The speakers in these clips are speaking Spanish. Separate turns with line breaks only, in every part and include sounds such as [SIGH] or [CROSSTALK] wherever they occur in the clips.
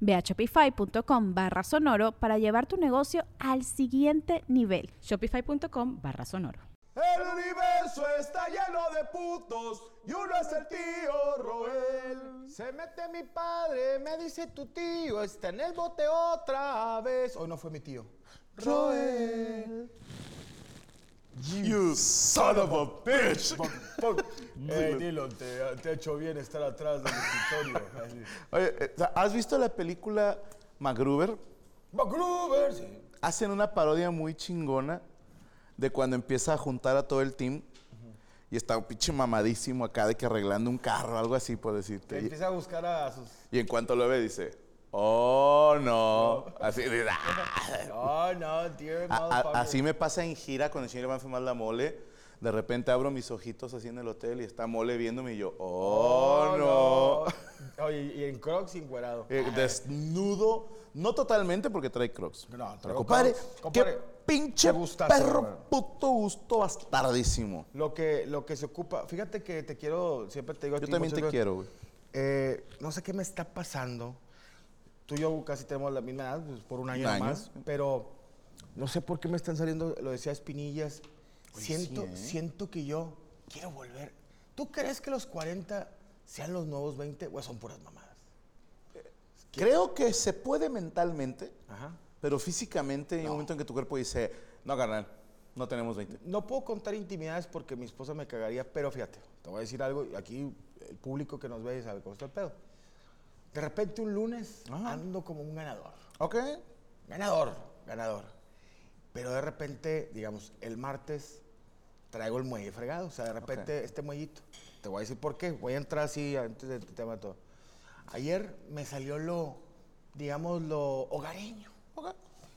Ve a shopify.com barra sonoro para llevar tu negocio al siguiente nivel.
Shopify.com barra sonoro.
El universo está lleno de putos y uno es el tío Roel. Se mete mi padre, me dice tu tío, está en el bote otra vez. Hoy no fue mi tío. Roel.
You son of a bitch.
Ey, dilo, te, te ha hecho bien estar atrás del escritorio. Así.
Oye, eh, ¿has visto la película MacGruber?
MacGruber, sí.
Hacen una parodia muy chingona de cuando empieza a juntar a todo el team y está un pinche mamadísimo acá de que arreglando un carro, algo así por decirte. Y,
empieza a buscar a sus.
y en cuanto lo ve dice, oh no. Así, de.
Oh, no, dear
A- así me pasa en gira con el señor Iván Fumar la mole. De repente abro mis ojitos así en el hotel y está mole viéndome y yo, oh, no.
Oye, y en Crocs encuerado.
Eh, desnudo, no totalmente porque trae crocs.
No,
pero compadre,
crocs, compadre,
qué pinche
gustazo,
perro
hermano.
puto gusto bastardísimo.
Lo que, lo que se ocupa, fíjate que te quiero, siempre te digo a
Yo también te quiero, güey.
Eh, no sé qué me está pasando. Tú y yo casi tenemos la misma edad, pues, por un año
año.
más. Pero no sé por qué me están saliendo, lo decía Espinillas.
Oye,
siento,
sí, ¿eh?
siento que yo quiero volver. ¿Tú crees que los 40 sean los nuevos 20 o son puras mamadas?
Creo que se puede mentalmente,
Ajá.
pero físicamente hay un momento en que tu cuerpo dice, no, carnal, no tenemos 20.
No puedo contar intimidades porque mi esposa me cagaría, pero fíjate, te voy a decir algo y aquí el público que nos ve sabe cómo está el pedo. De repente un lunes
Ajá.
ando como un ganador.
Ok.
Ganador, ganador. Pero de repente, digamos, el martes traigo el muelle fregado. O sea, de repente este muellito. Te voy a decir por qué. Voy a entrar así antes del tema de todo. Ayer me salió lo, digamos, lo hogareño.
Ok.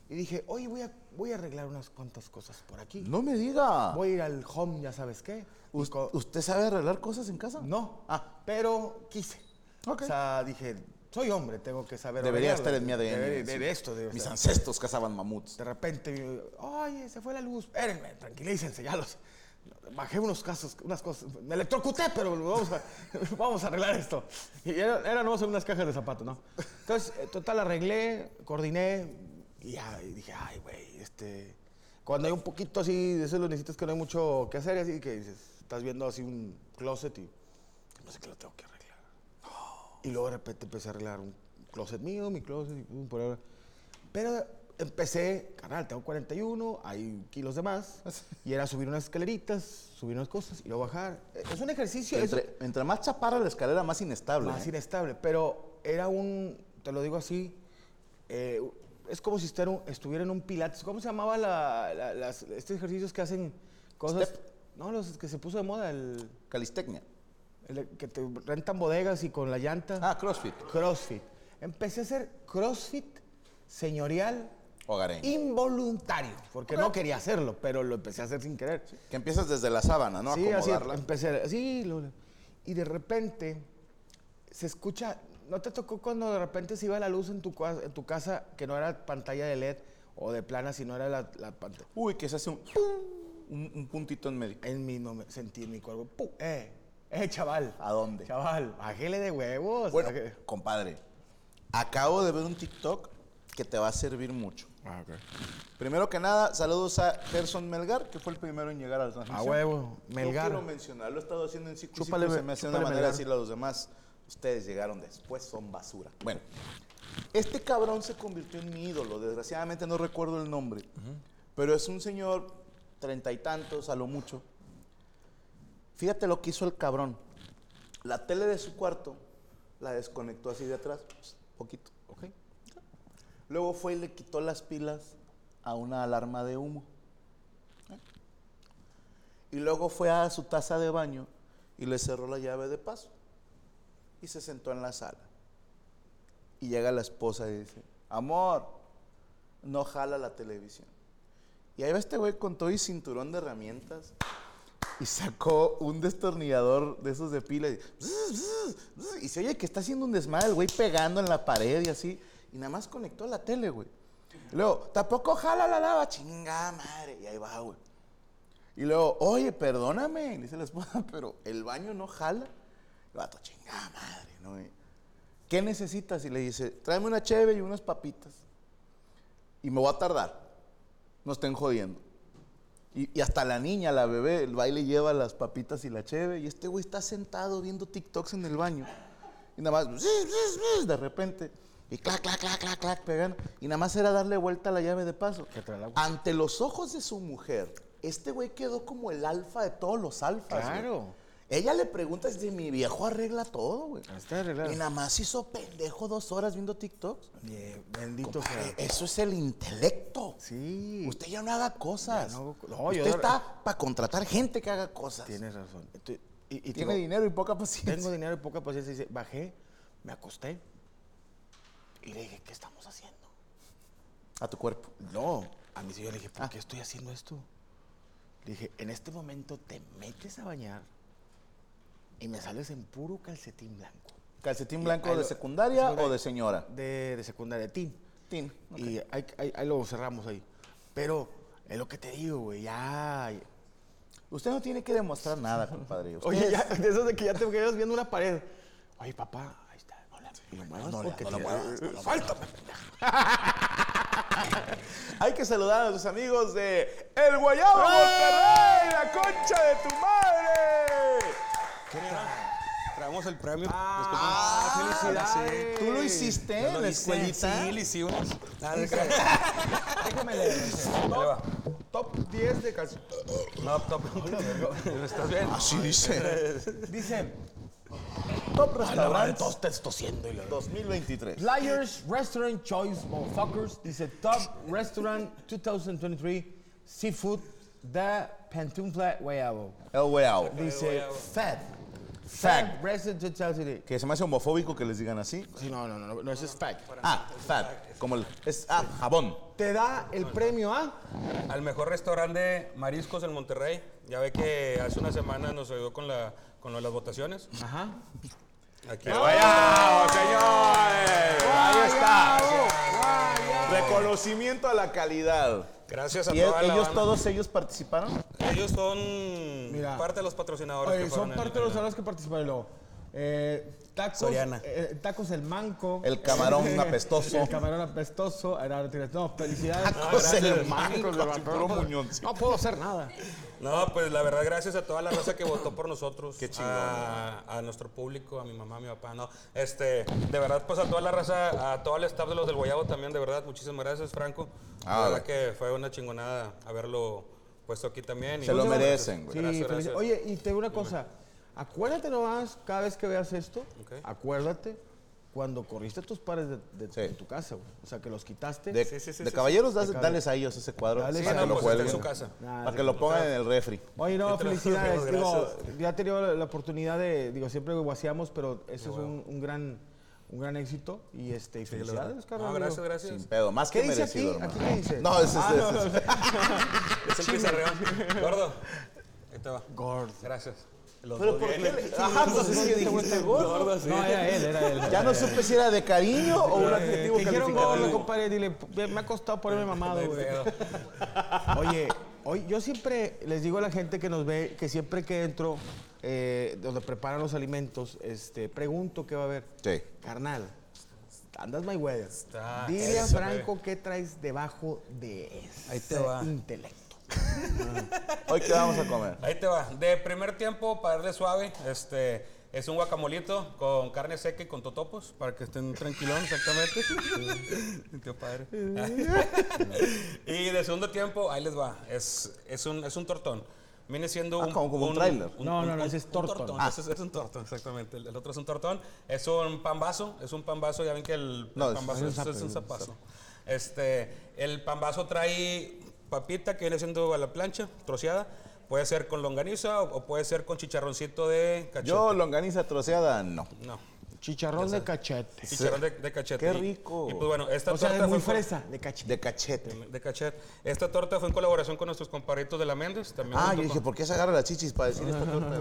Y dije, oye, voy a, voy a arreglar unas cuantas cosas por aquí.
No me diga.
Voy a ir al home, ya sabes qué.
¿Usted sabe arreglar cosas en casa?
no,
Ah.
pero quise.
Ok.
O sea, dije, soy hombre, tengo que saber
Debería estar en mi ADN.
Debería-
sí.
de esto, debe
Mis
estar.
ancestros cazaban mamuts.
De repente, oye, se fue la luz. Espérenme, tranquilícense, ya los. Bajé unos casos, unas cosas. Me electrocuté, pero vamos a, [LAUGHS] vamos a arreglar esto. Y era, era nomás unas cajas de zapatos, ¿no? Entonces, eh, total, arreglé, coordiné y ya, y dije, ay, güey, este. Cuando hay un poquito así, de eso lo necesitas que no hay mucho que hacer, y así que dices, estás viendo así un closet y no sé qué lo tengo que arreglar. Y luego de repente empecé a arreglar un closet mío, mi closet, por ahora. Pero empecé, canal, tengo 41, hay kilos de más, [LAUGHS] y era subir unas escaleritas, subir unas cosas y luego bajar. Es un ejercicio es
Entre, entre más chaparra la escalera, más inestable.
más
¿eh?
inestable, pero era un, te lo digo así, eh, es como si estuviera, un- estuviera en un pilates. ¿Cómo se llamaba la, la- las, estos ejercicios que hacen cosas?
Step.
No, los que se puso de moda, el,
Calistecnia.
El que te rentan bodegas y con la llanta.
Ah, CrossFit.
CrossFit. Empecé a hacer CrossFit señorial
Hogareño.
involuntario, porque no quería hacerlo, pero lo empecé a hacer sin querer.
Que empiezas desde la sábana, ¿no?
Sí, así
Acomodarla.
empecé, así, lo- y de repente se escucha, ¿no te tocó cuando de repente se iba la luz en tu, en tu casa que no era pantalla de LED o de plana, sino era la, la pantalla?
Uy, que se hace un, un, un puntito en medio.
En mi, no me sentí en mi cuerpo, ¡pum! ¡eh! ¡Eh, chaval!
¿A dónde?
Chaval, bájele de huevos.
Bueno,
bájele.
compadre, acabo de ver un TikTok que te va a servir mucho.
Ah, ok.
Primero que nada, saludos a Gerson Melgar, que fue el primero en llegar a la transmisión.
A huevo, Melgar.
No quiero mencionar, lo he estado haciendo en ciclo,
Chúpale,
ciclo, se me hace una manera de decirle a los demás, ustedes llegaron después, son basura. Bueno, este cabrón se convirtió en mi ídolo, desgraciadamente no recuerdo el nombre, pero es un señor treinta y tantos, a lo mucho, Fíjate lo que hizo el cabrón. La tele de su cuarto la desconectó así de atrás, poquito.
Ok.
Luego fue y le quitó las pilas a una alarma de humo. Y luego fue a su taza de baño y le cerró la llave de paso. Y se sentó en la sala. Y llega la esposa y dice, amor, no jala la televisión. Y ahí va este güey con todo y cinturón de herramientas. Y sacó un destornillador de esos de pila. Y, y se oye que está haciendo un desmadre el güey pegando en la pared y así. Y nada más conectó la tele, güey. Luego, tampoco jala la lava, chinga madre. Y ahí va, güey. Y luego, oye, perdóname, le dice la esposa, [LAUGHS] pero el baño no jala. El vato, chingada madre, ¿no? ¿Qué necesitas? Y le dice, tráeme una cheve y unas papitas. Y me voy a tardar. No estén jodiendo. Y, y hasta la niña, la bebé, el baile lleva las papitas y la cheve. Y este güey está sentado viendo TikToks en el baño. Y nada más, de repente, y clac, clac, clac, clac, clac, pegando. Y nada más era darle vuelta a la llave de paso. Ante los ojos de su mujer, este güey quedó como el alfa de todos los alfas. güey. Ella le pregunta si mi viejo arregla todo, güey.
Está arreglado.
Y nada más hizo pendejo dos horas viendo TikToks.
Bien, bendito
Compadre,
sea.
eso es el intelecto.
Sí.
Usted ya no haga cosas.
No
Usted está para contratar gente que haga cosas.
Tienes razón. Estoy- y, y
Tiene
tengo-
dinero y poca paciencia.
Tengo dinero y poca paciencia. Dice, bajé, me acosté. Y le dije, ¿qué estamos haciendo?
A tu cuerpo.
No, a mi señora le dije, ¿por qué estoy haciendo esto? Le dije, en este momento te metes a bañar y me sales en puro calcetín blanco.
¿Calcetín blanco de
lo-
secundaria o de señora?
De, de secundaria, teen.
Tin.
Y ahí, ahí- ahí lo cerramos ahí. Pero es lo que te digo, güey, ya.
Usted no tiene que demostrar nada, compadre. [LAUGHS] Usted
Oye, ya, de eso de que ya te quedas viendo una pared. Oye, papá, ahí está, no la y lo muevas
No la-
porque
no la
te-
no la
Suéltame. [LAUGHS]
Hay que saludar a nuestros amigos de El Guayabo Monterrey, la concha de tu madre.
El premio.
Ah, felicidades.
¿Tú lo hiciste en la escuelita?
Sí, le hice unos.
Déjame leer.
Top,
Top 10 de calcetín.
no, top. [LAUGHS] [LAUGHS] ¿Estás bien?
Así dice.
Dice,
Top
madre,
Restaurants
todos estás tosiendo y lo
2023.
Liars Restaurant Choice Motherfuckers dice Top Restaurant 2023 Seafood The Pantufla Guayabo.
El Guayabo.
Dice Fat. Restaurant 2023.
Que se me hace homofóbico que les digan así.
Sí, no, no, no, no, ese es Fat.
Ah, fat. Como el. Es ah, jabón.
Te da el premio a.
Al mejor restaurante de mariscos en Monterrey. Ya ve que hace una semana nos ayudó con, la, con lo de las votaciones.
Ajá.
Aquí
Guayabo, señores. Ahí está. Reconocimiento a la calidad.
Gracias a
¿Y
toda la
ellos,
banda.
todos ellos participaron?
Ellos son
Mira.
parte de los patrocinadores.
Oye,
que
son
fueron en-
parte de los salarios que participaron luego. Eh, tacos,
Soriana.
eh, tacos El Manco.
El camarón apestoso.
El camarón apestoso. Era- No, felicidades.
Tacos de
El Manco. No puedo hacer nada.
No, pues la verdad, gracias a toda la raza que votó por nosotros.
Qué chingón,
A, a nuestro público, a mi mamá, a mi papá, no. Este, de verdad, pues a toda la raza, a todo el staff de los del Guayabo también, de verdad, muchísimas gracias, Franco.
Ah,
de verdad que fue una chingonada haberlo puesto aquí también. y
Se lo
muchas
merecen, güey.
Sí,
Gracias,
felici-
gracias.
Oye, y te digo una cosa. Acuérdate nomás, cada vez que veas esto,
Ok.
acuérdate cuando corriste tus pares de, de-
Sí.
de tu casa, güey. O sea, que los quitaste.
De,
Sí, sí, sí,
de
sí,
caballeros, das- dales a ellos ese cuadro.
Dales
para
a
que lo.
Pues
cuelguen.
en su casa.
Nada,
Para que lo pongan en el refri.
Oye, no, felicidades.
digo,
ya he tenido la, la oportunidad de, digo, siempre guaseamos, pero ese es un, un gran, un gran éxito. Y este, y felicidades, carnal.
No, gracias, gracias.
Sin pedo. Más
¿Qué
que
dice aquí?
merecido, hermano.
¿Aquí qué dice?
No, ese es.
Ah, no,
es-
no. [LAUGHS]
Es el pizarreón. Gordo. Ahí te va.
Gordo.
Gracias. Los
Pero ¿por qué? le- Ajá, pues es que dijiste gordo.
No, era él, era él.
Ya no supe si era de cariño o un adjetivo
dijeron gordo,
calificativo.
compadre, dile, me ha costado ponerme mamado, güey. Oye, hoy yo siempre les digo a la gente que nos ve que siempre que entro eh, donde preparan los alimentos, este, pregunto qué va a haber.
Sí.
Carnal, andas my weather. Dile a Franco qué traes debajo de ese
Ahí te va.
intelecto.
Hoy qué vamos a comer.
Ahí te va. De primer tiempo, para darle suave, este, es un guacamolito con carne seca y con totopos, para que estén tranquilos, exactamente. Qué padre. y de segundo tiempo, ahí les va. Es, es, un, es un tortón. Viene siendo
Ah,
un...
como- como un tráiler.
No, no, no, ese es
un
tortón.
tortón.
Ah.
Ese es, es un tortón, exactamente. El, el otro es un tortón. Es un pan vaso, es un pan vaso. Ya ven que el,
No,
el vaso
es
es,
un
un zapazo. Este, el pan vaso trae papita que viene siendo a la plancha, troceada. Puede ser con longaniza o, o puede ser con chicharroncito de cachete.
Yo, longaniza troceada, no.
No,
Chicharrón de cachete.
chicharrón de, de cachete.
Qué rico.
Y, pues bueno, esta
O sea,
torta
es muy
fue
fresa, de cachete.
De cachete.
de cachete. Esta torta fue en colaboración con nuestros compadritos de la Méndez. También
Ah, yo dije,
con-
¿por qué se agarra las chichis para decir esta torta?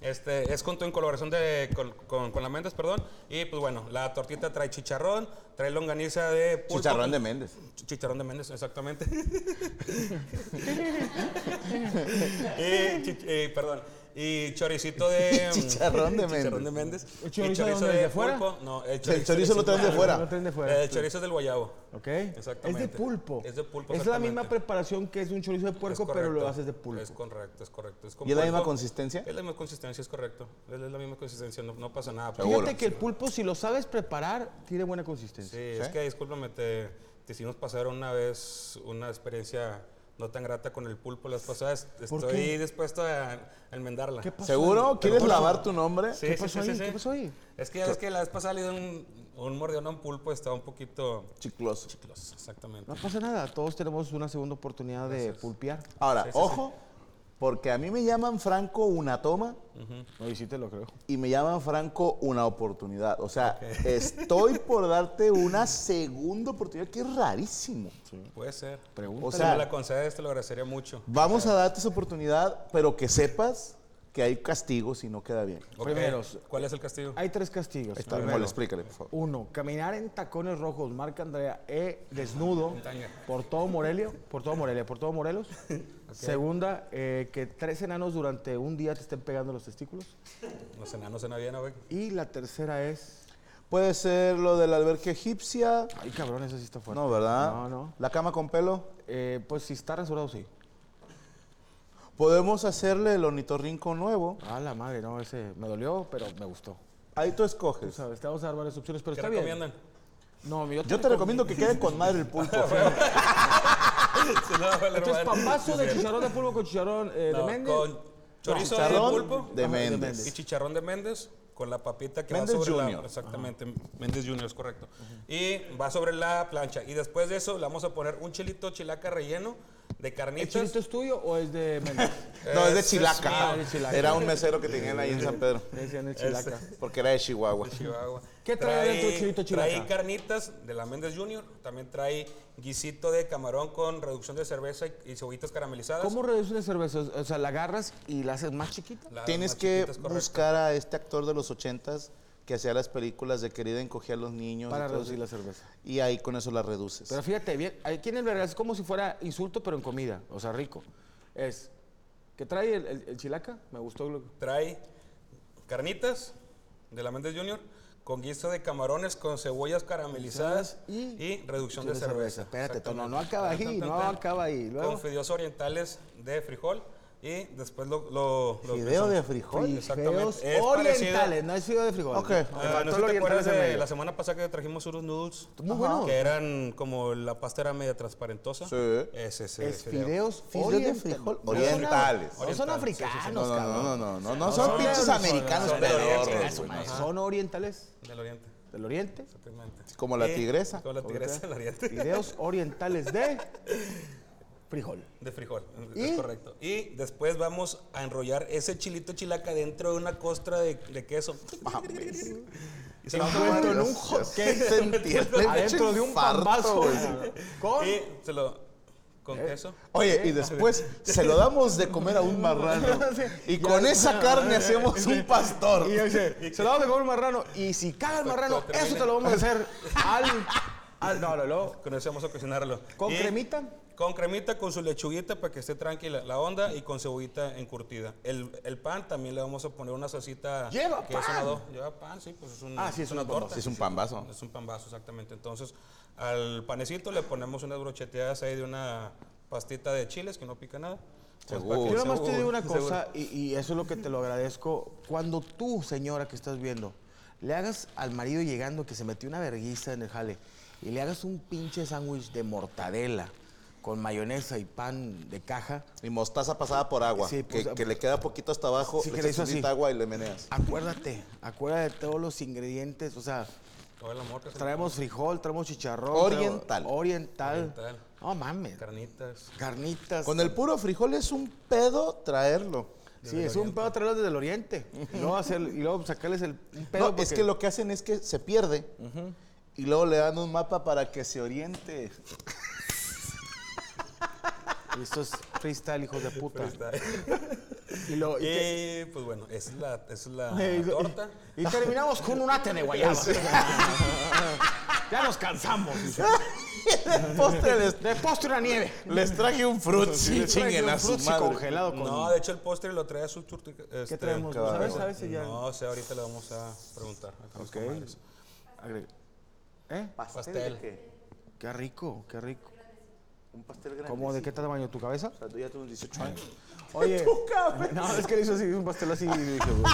Este, es junto en colaboración de, con, con- con la Méndez, perdón. Y pues bueno, la tortita trae chicharrón, trae longaniza de pulpo.
Chicharrón de Méndez.
Ch- Chicharrón de Méndez, exactamente. [LAUGHS] [LAUGHS] y, eh, perdón. Y choricito [LAUGHS] de... [LAUGHS]
Chicharrón de
Chicharrón
Méndez.
de Méndez.
¿El
Y
chorizo de fuera?
pulpo. No, el
El chorizo lo traen de fuera.
Lo traen de fuera.
El chorizo es del guayabo.
¿Ok?
Exactamente.
Es de pulpo.
Es de pulpo,
Es la misma preparación que es un chorizo de puerco, pero lo haces de pulpo.
Es correcto, es correcto. Es
¿Y es la
pulpo.
misma consistencia?
Es la misma consistencia, es correcto. Es la misma consistencia, no, no pasa nada.
Seguro.
Fíjate que el pulpo, si lo sabes preparar, tiene buena
Sí,
consistencia.
es que discúlpame, te, te hicimos pasar una vez una experiencia no tan grata con el pulpo las pasadas.
¿Por
Estoy
qué?
dispuesto a, a enmendarla.
¿Qué pasó
¿Seguro?
ahí?
¿Quieres lavar tu nombre?
Sí,
¿Qué
sí,
pasó
sí,
ahí?
sí,
¿Qué pasó ahí?
Es que ya ves que la vez pasada le un, un mordión a un pulpo y estaba un poquito
Chicloso.
chicloso, exactamente.
No pasa nada, todos tenemos una segunda oportunidad de pulpear.
Ahora,
Sí, sí,
ojo, porque a mí me llaman Franco una toma
No, y sí te lo creo.
y me llaman Franco una oportunidad. O sea, [LAUGHS] estoy por darte una [LAUGHS] segunda oportunidad, que es rarísimo.
Puede ser.
Pregunta.
O
Si
sea-
me la concedes, te lo agradecería mucho.
Vamos a darte esa oportunidad, pero que sepas que hay castigo si no queda bien.
Ok,
Primeros.
¿Cuál es el castigo?
Hay tres castigos.
Está,
Primero,
explícale, por favor.
Uno, caminar en tacones rojos, marca Andrea E, desnudo, por todo Morelia, por todo Morelia, por todo Morelos. [LAUGHS] Segunda, eh, que tres enanos durante un día te estén pegando los testículos. [LAUGHS]
Los enanos en avión, güey.
Y la tercera es...
Puede ser lo del alberca egipcia.
Ay, cabrón, eso sí está fuerte.
No, ¿verdad?
No, no.
La cama con pelo.
Eh, pues si está rasurado, sí.
Podemos hacerle el ornitorrinco nuevo.
Ah, la madre, no, ese me dolió, pero me gustó.
Ahí tú
Tú
escoges.
sabes, te vamos a dar varias opciones, pero
¿Qué
está bien.
recomiendan?
No, yo
Yo te recomiendo que quede con madre el pulpo. [LAUGHS] [LAUGHS]
No, vale,
Entonces,
hermano.
pambazo de chicharrón de pulpo con chicharrón eh, de
No,
Méndez.
con chorizo de
Chicharrón
pulpo
de Méndez.
Méndez.
y chicharrón de Méndez con la papita que
Méndez
va sobre
Junior.
la exactamente Méndez Junior es correcto y va sobre la plancha y después de eso le vamos a poner un chilito chilaca relleno de
¿El
carnitas
chilito es tuyo o es de Méndez? [LAUGHS]
No, es de Chilaca.
Ah, de Chilaca.
Era un mesero que tenían ahí en San Pedro.
Le decían el chilaca.
Porque era de Chihuahua.
Chihuahua.
¿Qué trae adentro el chilito chilaca?
Trae carnitas de la Méndez Junior, también trae guisito de camarón con reducción de cerveza y, cebollitas caramelizadas.
¿Cómo reduces una cerveza? O sea, la agarras y la haces más chiquita.
Tienes
más
que buscar a este actor de los ochentas que hacía las películas de querida encogía a los niños.
Para reducir la cerveza.
Y ahí con eso la reduces.
Pero fíjate, bien, aquí en el verga es como si fuera insulto, pero en comida. O sea, rico. Es, ¿qué trae el, el- el chilaca? Me gustó. lo-
Trae carnitas de la Méndez Junior con guiso de camarones con cebollas caramelizadas
Y-
y, reducción de cerveza.
Espérate,
Exactamente.
no, no acaba ahí, no acaba ahí. Luego,
Con fideos orientales de frijol y después lo... lo, lo
Fideo de frijol.
Exactamente. Es
orientales,
parecido-
no es fideo de frijol.
Ok.
Te
Ah,
faltó
no
el
sé si te acuerdas de la semana pasada que trajimos unos noodles
Muy bueno.
que eran como la pasta era media transparentosa.
Sí.
Ese, ese
Es
fideo.
fideos,
Fideos de frijol orientales.
No son
Orientales, sí, sí, sí.
africanos,
No, no,
cabrón.
no, no, no, no, no son pinches americanos pedorros,
son-
orientales
Del oriente.
del oriente.
Exactamente.
Como la tigresa.
Como la tigresa del oriente.
Fideos orientales de [LAUGHS] frijol.
De frijol,
¿Y?
es correcto. Y después vamos a enrollar ese chilito chilaca dentro de una costra de, de queso. [LAUGHS] Y se lo vamos a
en un hot cake
Se entiende, [LAUGHS]
adentro de un
güey.
Con
Y se lo... ¿Con queso?
Oye, y después se lo damos de comer a un marrano. [LAUGHS] Y con esa carne hacemos un pastor.
Y dice, se lo vamos a comer un marrano. Y si caga el marrano, eso te lo vamos a hacer al. al no, no, no.
Con eso vamos a cocinarlo.
¿Con
Y
cremita?
Con cremita, con su lechuguita para que esté tranquila la onda y con cebollita encurtida. El, el pan también le vamos a poner una salsita.
¡Lleva
que es
pan!
una do- Lleva pan, sí, pues es un,
Ah, sí, es una
torta.
Sí, es un pan vaso.
Es un pan vaso, exactamente. Entonces, al panecito le ponemos unas brocheteadas ahí de una pastita de chiles que no pica nada. Pues,
Seguro.
Yo nomás te digo una cosa, y, y eso es lo que te lo agradezco. Cuando tú, señora que estás viendo, le hagas al marido llegando que se metió una verguiza en el jale y le hagas un pinche sándwich de mortadela con mayonesa y pan de caja.
Y mostaza pasada por agua.
Sí, pues,
que, que le queda poquito hasta abajo,
Sí,
le
que le
echas
así.
agua y le meneas.
Acuérdate, acuérdate de todos los ingredientes. O sea,
Todo el amor que
traemos frijol, traemos chicharrón.
Oriental.
traemos- oriental.
Oriental.
No mames.
Carnitas.
Carnitas.
Con el puro frijol es un pedo traerlo.
Sí, es un pedo traerlos desde el oriente. Y luego, hacer, y luego sacarles el un pedo.
No, es
porque-
que lo que hacen es que se pierde y luego le dan un mapa para que se oriente.
Y esto es freestyle, hijos de puta. Y, lo, y, que-
Y pues bueno, esa es la, esa es la
y-
torta.
y terminamos con un ate de guayaba. [LAUGHS] ya nos cansamos. dice. [LAUGHS]
Postre les,
De postre una nieve.
les traje un fruit, sí,
traje
chinguen
un
a su
frutzi
madre.
congelado con...
No, de hecho el postre lo trae su turti. Este,
traemos?
qué
¿Sabes? ¿Sabes si ya?
No sé, ahorita le vamos a preguntar. a los
Ok. ¿Eh?
Pastel.
de qué?
Qué rico, qué rico.
Un pastel grande.
¿Cómo? ¿De qué tamaño? ¿Tu cabeza?
O sea, tú ya tienes 18 años. [LAUGHS]
Oye. [LAUGHS] No, es que le hizo así, un pastel así y dije, güey. [LAUGHS]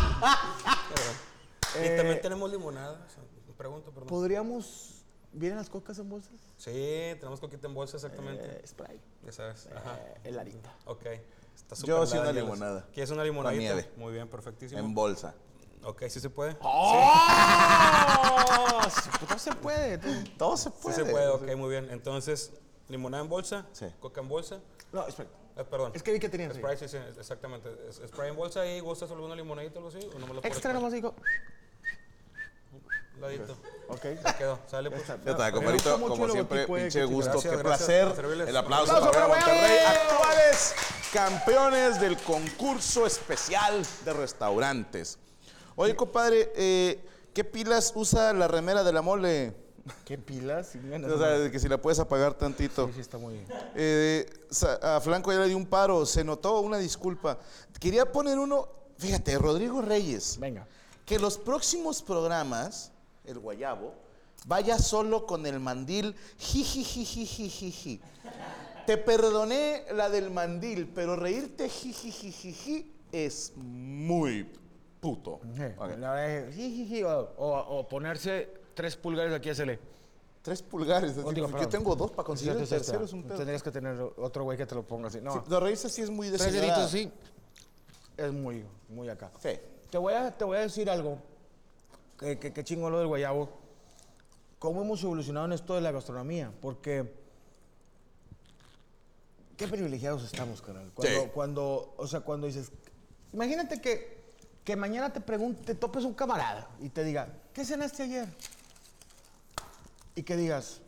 y
Eh,
también tenemos limonada. o sea, pregunto, perdón.
¿Podríamos... ¿Vienen las cocas en bolsas?
Sí, tenemos coquita en bolsa exactamente.
Eh, Sprite.
ya sabes. Ajá.
Eh, heladita.
Ok. Está
Yo
súper
sí una
helada, ya las-
limonada.
¿Quieres una limonadita?
nieve.
Muy bien, perfectísimo.
En bolsa.
ok, sí se puede.
¡Oh! No se puede. tú.
Todo se
Sí
puede.
se puede, ok, muy bien. Entonces, limonada en bolsa,
Sí.
coca en bolsa.
No, Sprite.
Eh, perdón.
Es que vi que tenías. ahí.
Sprite, sí, sí, exactamente. Es- Sprite en bolsa y gustas alguna limonadita o algo así. ¿O no me lo puedes
Extra nomás digo.
Ladito.
Ok.
Ya quedó. Sale pues.
Ya está, compadrito, como siempre, pinche gusto,
gracias,
qué
gracias,
placer. El aplauso
¡Aplauso
para Monterrey, actuales campeones del concurso especial de restaurantes. Oye, compadre, eh, ¿qué pilas usa la remera de la mole?
¿Qué pilas? Sí,
O sea, que si la puedes apagar tantito.
Sí, sí, está muy bien.
Eh, a Flanco ya le dio un paro, se notó una disculpa. Quería poner uno, fíjate, Rodrigo Reyes.
Venga.
Que los próximos programas, el guayabo, vaya solo con el mandil. Jijijijijijiji. Te perdoné la del mandil, pero reírte jijijijiji es muy puto. Ok.
La de o, o- o ponerse tres pulgares aquí, hacerle.
Tres pulgares. así,
Oh, digo,
yo
perdón.
tengo dos para conseguir el tercero, es un pedo.
Tendrías que tener otro güey que te lo ponga así. No,
Sí, de reírse sí es muy de
tres deditos sí. Es muy, muy acá.
Sí.
Te voy a, te voy a decir algo. Que, que, que chingo lo del guayabo. ¿Cómo hemos evolucionado en esto de la gastronomía? Porque. Qué privilegiados estamos, carnal. Cuando,
Sí.
cuando, o sea, cuando dices. Imagínate que, que mañana te pregunte, te topes un camarada y te diga, ¿qué cenaste ayer? Y que digas,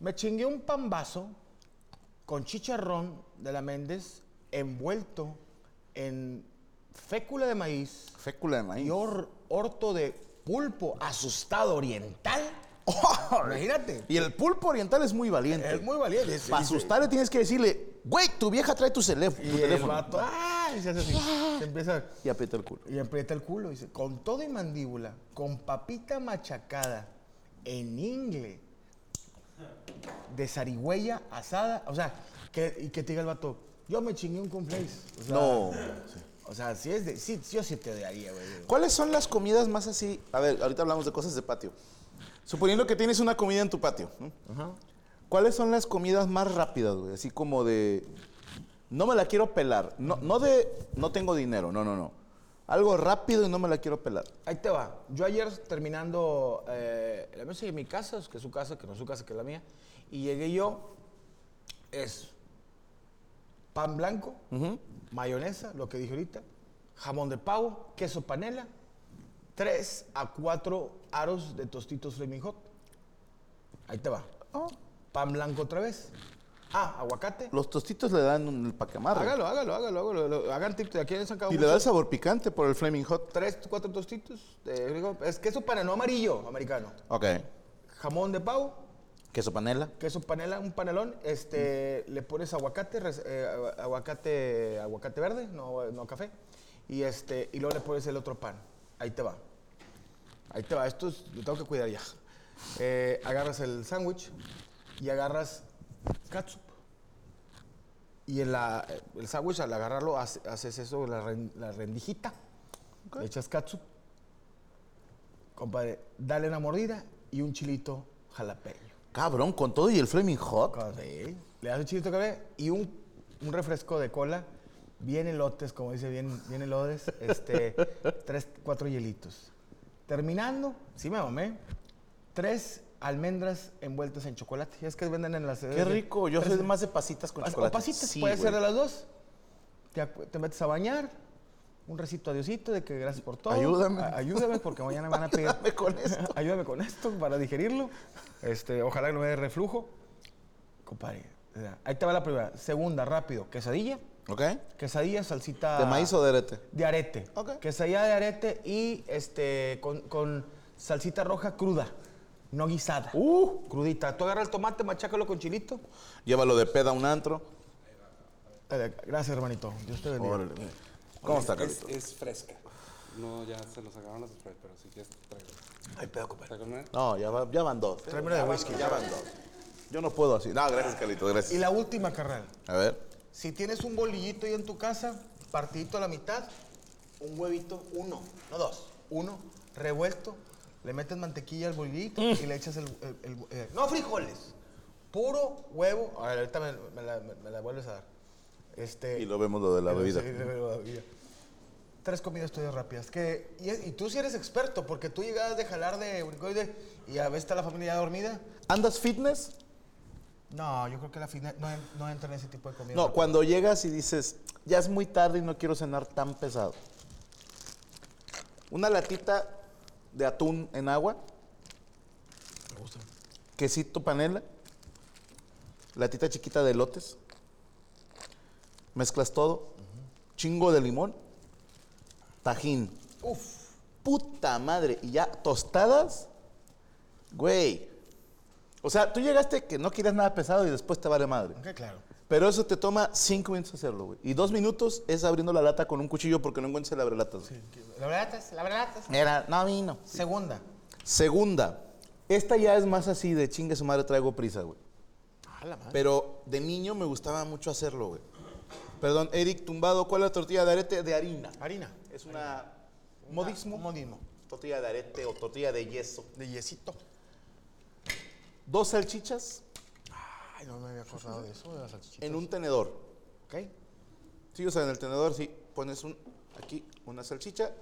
me chingué un pambazo con chicharrón de la Méndez envuelto en fécula de maíz
Fécula de maíz.
y orto de pulpo asustado oriental. [LAUGHS] Imagínate.
Y el pulpo oriental es muy valiente.
Es muy valiente.
Para asustarle tienes que decirle, güey, tu vieja trae tu, tu
Y el
teléfono.
vato, ¡ah! y se hace así. Se empieza
Y aprieta el culo.
y aprieta el culo. Dice, con todo y mandíbula, con papita machacada, en ingle, de zarigüeya asada. O sea, que, y que te diga el vato, yo me chingué un conflace. O sea,
No.
O sea, si es de, sí, yo sí te daría, güey.
¿Cuáles son las comidas más así? A ver, ahorita hablamos de cosas de patio. Suponiendo que tienes una comida en tu patio. ¿no? ¿Cuáles son las comidas más rápidas, güey? Así como de. No me la quiero pelar. No, no de. No tengo dinero. No, no, no. Algo rápido y no me la quiero pelar.
Ahí te va. Yo ayer terminando eh, la mesa de mi casa, que es su casa, que no es su casa, que es la mía, y llegué yo, es pan blanco, mayonesa, lo que dije ahorita, jamón de pavo, queso panela, tres a cuatro aros de tostitos Flaming Hot. Ahí te va. Pan blanco otra vez. Ah, aguacate.
Los tostitos le dan un pacamarro.
Hágalo, hágalo, hágalo, hágalo. lo- Hagan tip de aquí han sacado
Y le da el sabor picante por el Flaming Hot.
tres, cuatro tostitos. es queso panela, no amarillo, americano.
Ok.
Jamón de pavo,
Queso panela.
queso panela, un panelón, este, le pones aguacate, res- eh, agu- aguacate, aguacate verde, no, no café, y este, y luego le pones el otro pan. Ahí te va. Ahí te va. Esto es- lo tengo que cuidar ya. Eh, agarras el sándwich y agarras catsup. Y en la, el sándwich, al agarrarlo, hace- haces eso, la, ren- la rendijita. Le echas catsup. Compadre, dale una mordida y un chilito jalapeño.
Cabrón, con todo y el Flaming Hot.
Sí. Le das un chilito café y un, un refresco de cola. Bien elotes, como dice, bien, bien elotes. Este, [LAUGHS] tres, cuatro hielitos. Terminando, sí me mamé. Tres almendras envueltas en chocolate. Es que venden en las...
Qué rico. Yo soy más de pasitas con
O
chocolate.
pasitas,
Sí,
puede
güey.
ser de las dos. Te, metes a bañar, un recito a Diosito de que gracias por todo.
Ayúdame.
A- ayúdame porque mañana me van a pedir. [LAUGHS]
Ayúdame con esto.
ayúdame con esto para digerirlo. Este, ojalá que no me dé reflujo. Compadre, o ahí te va la primera. Segunda, rápido, quesadilla.
¿Ok?
Quesadilla, salsita.
¿De maíz o de arete?
De arete.
Ok.
Quesadilla de arete y este con, con salsita roja cruda, no guisada.
Uh.
Crudita. Tú agarras el tomate, machácalo con chilito.
Llévalo de peda a un antro.
Eh, gracias, hermanito. Dios te bendiga.
Órale. ¿Cómo está,
Es,
Carlito?
es fresca. No, ya se los acabaron las Sprite, pero si quieres traigo.
Ay, pedo, compadre.
No, ya, va- ya van dos.
Tráeme una de whisky.
Ya van dos. Yo no puedo así. No, gracias, Carlito,
Y
gracias.
la última, carnal.
A ver.
Si tienes un bolillito ahí en tu casa, partidito a la mitad, un huevito, uno, no dos, uno, revuelto, le metes mantequilla al bolillito y le echas el... el- el- eh, no frijoles, puro huevo. A ver, ahorita me, me la, me- me la vuelves a dar. Este,
Y lo vemos lo de la bebida.
sí, de la bebida. Tres comidas tuyas rápidas. Que, y, y tú sí eres experto, porque tú llegabas de jalar de unicoide y a veces está la familia ya dormida.
¿Andas fitness?
No, yo creo que la fitness no, no entra en ese tipo de comida.
No, cuando llegas y dices, ya es muy tarde y no quiero cenar tan pesado. Una latita de atún en agua. Quesito panela. Latita chiquita de elotes. Mezclas todo. Chingo de limón. Tajín.
Uf.
Puta madre. Y ya tostadas. Güey. O sea, tú llegaste que no querías nada pesado y después te vale madre.
Ok, claro.
Pero eso te toma cinco minutos hacerlo, güey. Y dos minutos es abriendo la lata con un cuchillo porque no encuentras el abrelatas. güey.
La es, la es.
Era, no vino.
Segunda.
Segunda. Esta ya es más así de chingue su madre, traigo prisa, güey.
A la madre.
Pero de niño me gustaba mucho hacerlo, güey. Perdón, Eric Tumbado, ¿cuál es la tortilla de arete? De harina.
Harina.
Es una modismo.
Un modismo.
Tortilla de arete o tortilla de yeso.
De yesito.
Dos salchichas
Ay, no me había acordado de eso, de las salchichitas.
en un tenedor.
Ok.
Sí, o sea, en el tenedor sí pones un, aquí una salchicha,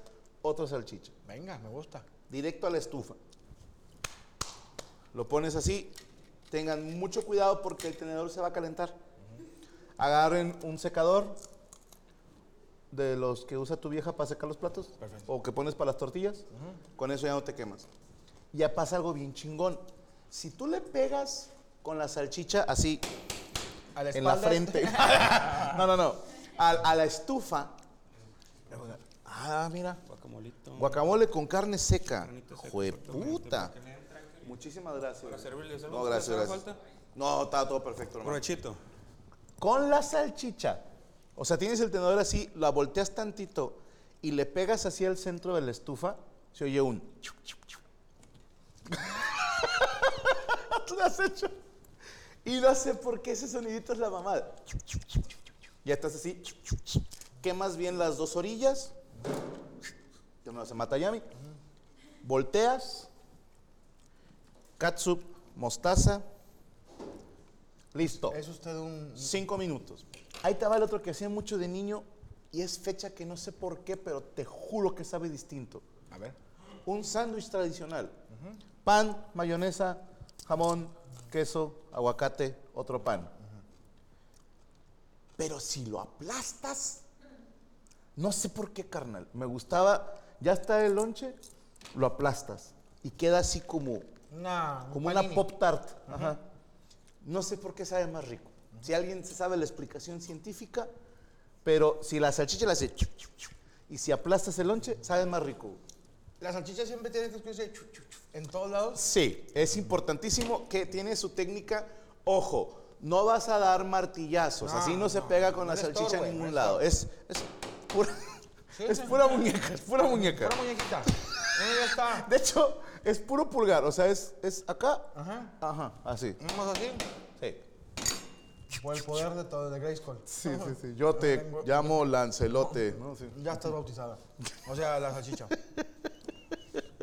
otra salchicha.
Venga, me gusta.
directo a la estufa. Lo pones así. Tengan mucho cuidado porque el tenedor se va a calentar. Agarren un secador de los que usa tu vieja para secar los platos o que pones para las tortillas. Con eso ya no te quemas. Ya pasa algo bien chingón. Si tú le pegas con la salchicha así
A la
en la frente. [LAUGHS] [LAUGHS] no, no, no. A, a la estufa. Ah, mira.
Guacamolito.
Guacamole con carne seca.
Carnita seca,
Jue
exactamente,
puta.
para que le entre aquí.
Muchísimas gracias.
Para servirles algo
No, gracias, gracias.
falta.
No, está todo perfecto, hermano.
Provechito.
Con la salchicha. O sea, tienes el tenedor así, la volteas tantito y le pegas así al centro de la estufa, se oye un. [LAUGHS] Tú lo has hecho. Y no sé por qué ese sonidito es la mamada. Ya estás así. Quemas bien las dos orillas. Ya me hace matayami. Volteas. Katsup, mostaza. Listo.
Es usted un.
Cinco minutos. Ahí te va el otro que hacía mucho de niño y es fecha que no sé por qué, pero te juro que sabe distinto.
A ver.
Un sándwich tradicional. Pan, mayonesa, jamón, queso, aguacate, otro pan. Pero si lo aplastas, no sé por qué, carnal. Me gustaba, ya está el lonche, lo aplastas y queda así como,
un
como una pop tart. Ajá. No sé por qué sabe más rico. Si alguien se sabe la explicación científica, pero si la salchicha la hace y si aplastas el lonche, sabe más rico.
La salchicha siempre tiene que escucharse chu, chu, chu, en todos lados.
Sí, es importantísimo que tiene su técnica. Ojo, no vas a dar martillazos,
No,
así no, se
no,
pega con
no
la salchicha
estorbe,
en
no
ningún lado. Es, es pura, es pura muñeca, es pura muñeca.
Una muñequita. No, ya está.
De hecho, es puro pulgar, o sea, es, es acá,
Ajá.
ajá, así.
Vamos así.
Sí.
Por el poder de todo, de Grayskull.
Sí, sí, sí. Yo te llamo Lancelote. ¿no? Sí.
Ya estás bautizada. O sea, la salchicha. [LAUGHS]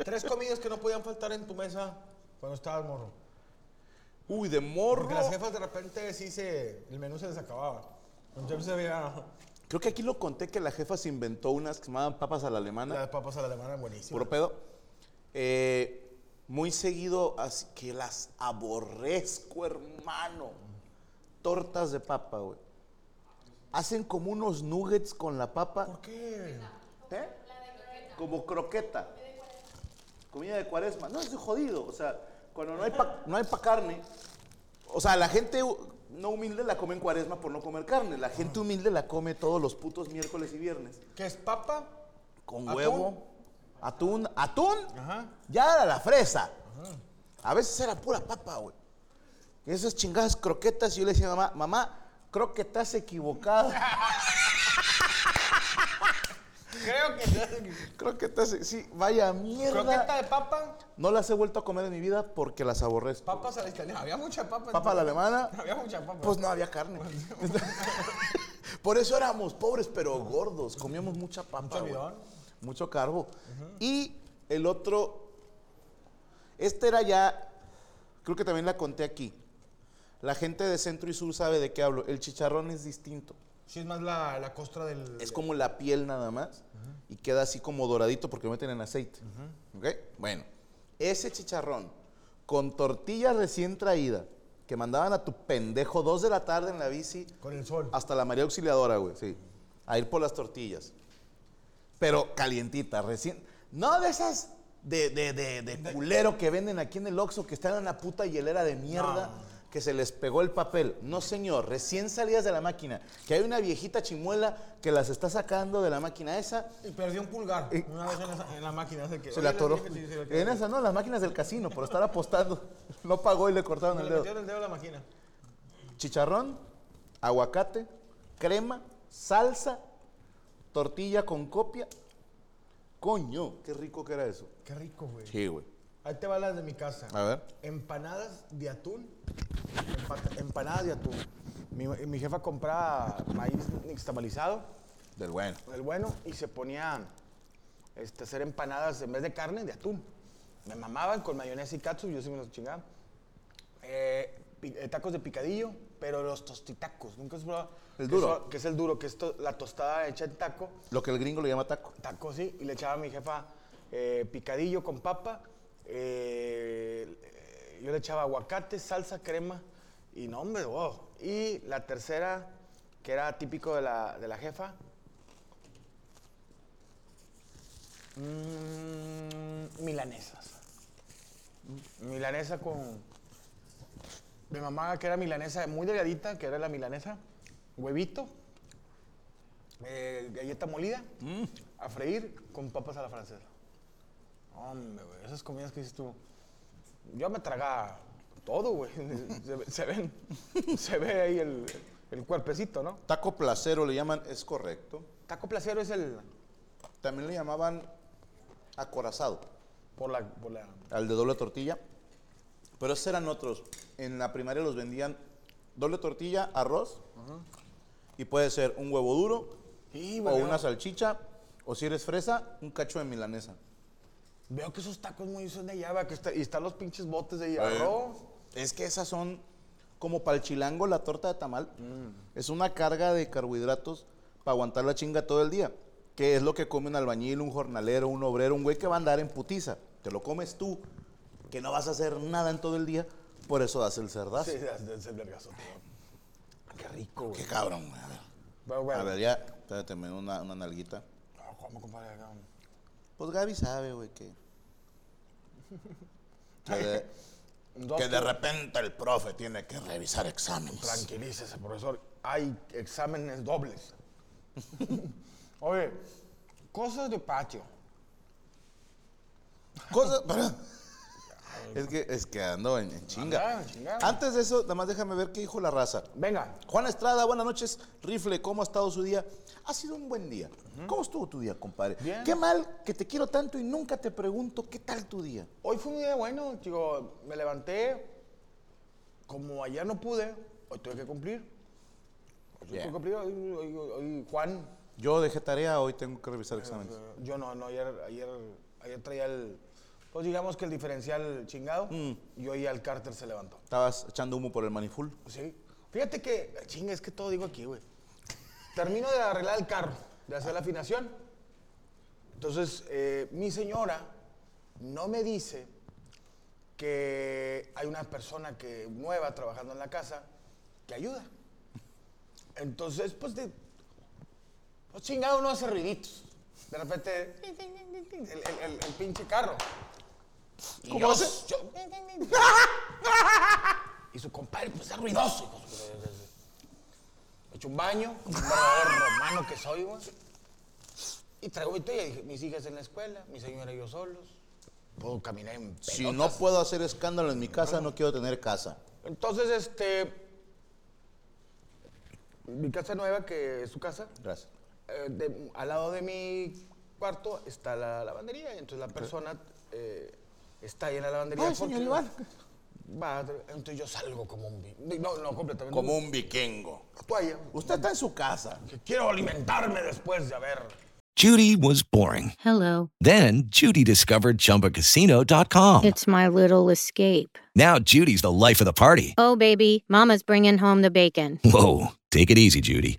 Tres comidas que no podían faltar en tu mesa cuando estabas morro.
Uy, de morro.
Porque las jefas de repente sí se. El menú se les acababa. Entonces había.
Creo que aquí lo conté que la jefa se inventó unas que se llamaban papas a la alemana.
Las papas a la alemana buenísimas.
Puro pedo. Eh, muy seguido, así que las aborrezco, hermano. Tortas de papa, güey. Hacen como unos nuggets con la papa.
¿Por qué?
¿Eh? Como croqueta. Comida de cuaresma. No, es jodido. O sea, cuando no hay pa, no hay pa carne. O sea, la gente no humilde la come en cuaresma por no comer carne. La gente humilde la come todos los putos miércoles y viernes.
¿Qué es papa?
Con
¿Atún?
huevo. Atún. ¿Atún?
Ajá.
Ya era la fresa. A veces era pura papa, güey. Esas chingadas croquetas, yo le decía a mamá, mamá, creo que estás equivocada. [LAUGHS]
Creo que.
creo que estás, sí, vaya mierda.
Croqueta de papa,
No las he vuelto a comer en mi vida porque las aborrezco.
papas a la italiana. Había mucha papa.
Papa a la alemana, [LAUGHS]
Había mucha papa.
pues no había carne. [LAUGHS] Por eso éramos pobres pero gordos. Comíamos mucha papa.
Mucho
güey.
almidón.
Mucho carbo. Y el otro, este era ya, creo que también la conté aquí. La gente de centro y sur sabe de qué hablo. El chicharrón es distinto.
Sí, es más la, la costra del.
Es como la piel nada más y queda así como doradito porque lo meten en aceite. ¿Ok? Bueno, ese chicharrón con tortilla recién traída que mandaban a tu pendejo dos de la tarde en la bici
Con el sol.
hasta la María Auxiliadora, güey, sí, a ir por las tortillas. Pero calientita, recién. No de esas de, de, de, de culero que venden aquí en el Oxxo que están en la puta hielera de mierda que se les pegó el papel. No, señor, recién salidas de la máquina. Que hay una viejita chimuela que las está sacando de la máquina esa.
Y perdió un pulgar. Una vez en, esa- en la máquina. que-
Se le atoró. En esa, no, las máquinas del casino, por estar apostando. No pagó y le cortaron
Le
el dedo.
metieron el dedo a la máquina.
Chicharrón, aguacate, crema, salsa, tortilla con copia. Coño, qué rico que era eso.
Qué rico, güey.
Sí, güey.
Ahí te va las de mi casa.
A ver.
Empanadas de atún. Empa- empanadas de atún. Mi, mi jefa compraba maíz nixtamalizado,
Del bueno.
el bueno, y se ponía este, a hacer empanadas en vez de carne, de atún. Me mamaban con mayonesa y katsu, yo sí me los chingaba. Eh, pi- eh, tacos de picadillo, pero los tostitacos. ¿Nunca has probado?
El
Que
duro.
son- Que es el duro, que es to- la tostada hecha en taco.
Lo que el gringo le llama taco.
Taco, sí, y le echaba a mi jefa eh, picadillo con papa. Eh, yo le echaba aguacate, salsa, crema. Y no, hombre, wow. Y la tercera, que era típico de la, de la jefa. mm, milanesas. Milanesa con. Mi mamá, que era milanesa muy delgadita, que era la milanesa. Huevito, eh, galleta molida, a freír con papas a la francesa. Hombre, güey, esas comidas que dices tú. Yo me tragaba todo, güey. [LAUGHS] Se, ve- se ven, se ve ahí el, el cuerpecito, ¿no?
Taco placero le llaman, es correcto.
Taco placero es el.
También le llamaban acorazado,
Por la. Por la
al de doble tortilla. Pero esos eran otros. En la primaria los vendían doble tortilla, arroz. Y puede ser un huevo duro,
y,
o una salchicha, o si eres fresa, un cacho de milanesa.
Veo que esos tacos muy son de allá, va, que está- y están los pinches botes de
Eh,
arroz.
Es que esas son como para el chilango la torta de tamal. Es una carga de carbohidratos para aguantar la chinga todo el día. Que es lo que come un albañil, un jornalero, un obrero, un güey que va a andar en putiza. Te lo comes tú, que no vas a hacer nada en todo el día. Por eso das el cerdazo.
Sí, es el vergazo. Qué rico, güey.
Qué cabrón, güey. A ver,
Pero bueno.
a ver ya, espérate, me da una, una nalguita.
No, ¿Cómo, compadre?
Pues Gaby sabe, güey, que... Que de, [LAUGHS] que repente el profe tiene que revisar exámenes.
Tranquilícese, profesor. Hay exámenes dobles. [LAUGHS] Oye, cosas de patio.
Cosas. Es que, es que ando en, en chinga.
Anda.
Antes de eso, nada más déjame ver qué dijo la raza.
Venga,
Juan Estrada, buenas noches. Rifle, ¿cómo ha estado su día? Ha sido un buen día. ¿Cómo estuvo tu día, compadre?
Bien.
Qué mal que te quiero tanto y nunca te pregunto qué tal tu día.
hoy fue un día bueno, chico. Me levanté. Como ayer no pude, hoy tuve que cumplir. Hoy tuve
Bien.
que cumplir. Hoy, hoy- hoy Juan,
Yo dejé tarea, hoy tengo que revisar exámenes.
eh, yo no, no, ayer, ayer, ayer traía el, Pues digamos que el diferencial chingado y hoy al cárter se levantó.
Estabas echando humo por el maniful.
Sí. Fíjate que, chinga, es que todo digo aquí, güey. Termino de arreglar el carro, de hacer la afinación. Entonces, eh, mi señora no me dice que hay una persona que nueva trabajando en la casa que ayuda. Entonces, pues, de, pues chingado uno hace ruiditos. De repente, el, el- el- el pinche carro. Y
¿Cómo
yo-
hace?
yo- [LAUGHS] y su compadre, pues es ruidoso. hijo de su- Me echo un baño, un romano que soy, güey. Y traigo mi toalla. Dije, mis hijas en la escuela, mi señora y yo solos. Puedo caminar en
Si no puedo hacer escándalo en mi casa, no quiero tener casa.
Entonces, este... Mi casa nueva, que es su casa,
Gracias.
eh, de- al lado de mi cuarto está la lavandería. Entonces la persona eh, está ahí en la lavandería.
Ay,
porque
señor Iván.
Va, entonces yo salgo como un... No, no, completamente.
Como un vikingo.
toalla.
Usted está en su casa.
Quiero alimentarme después de haber...
Judy was boring.
Hello.
Then Judy discovered ChumbaCasino.com.
It's my little escape.
Now Judy's the life of the party.
Oh, baby, Mama's bringing home the bacon.
Whoa, take it easy, Judy.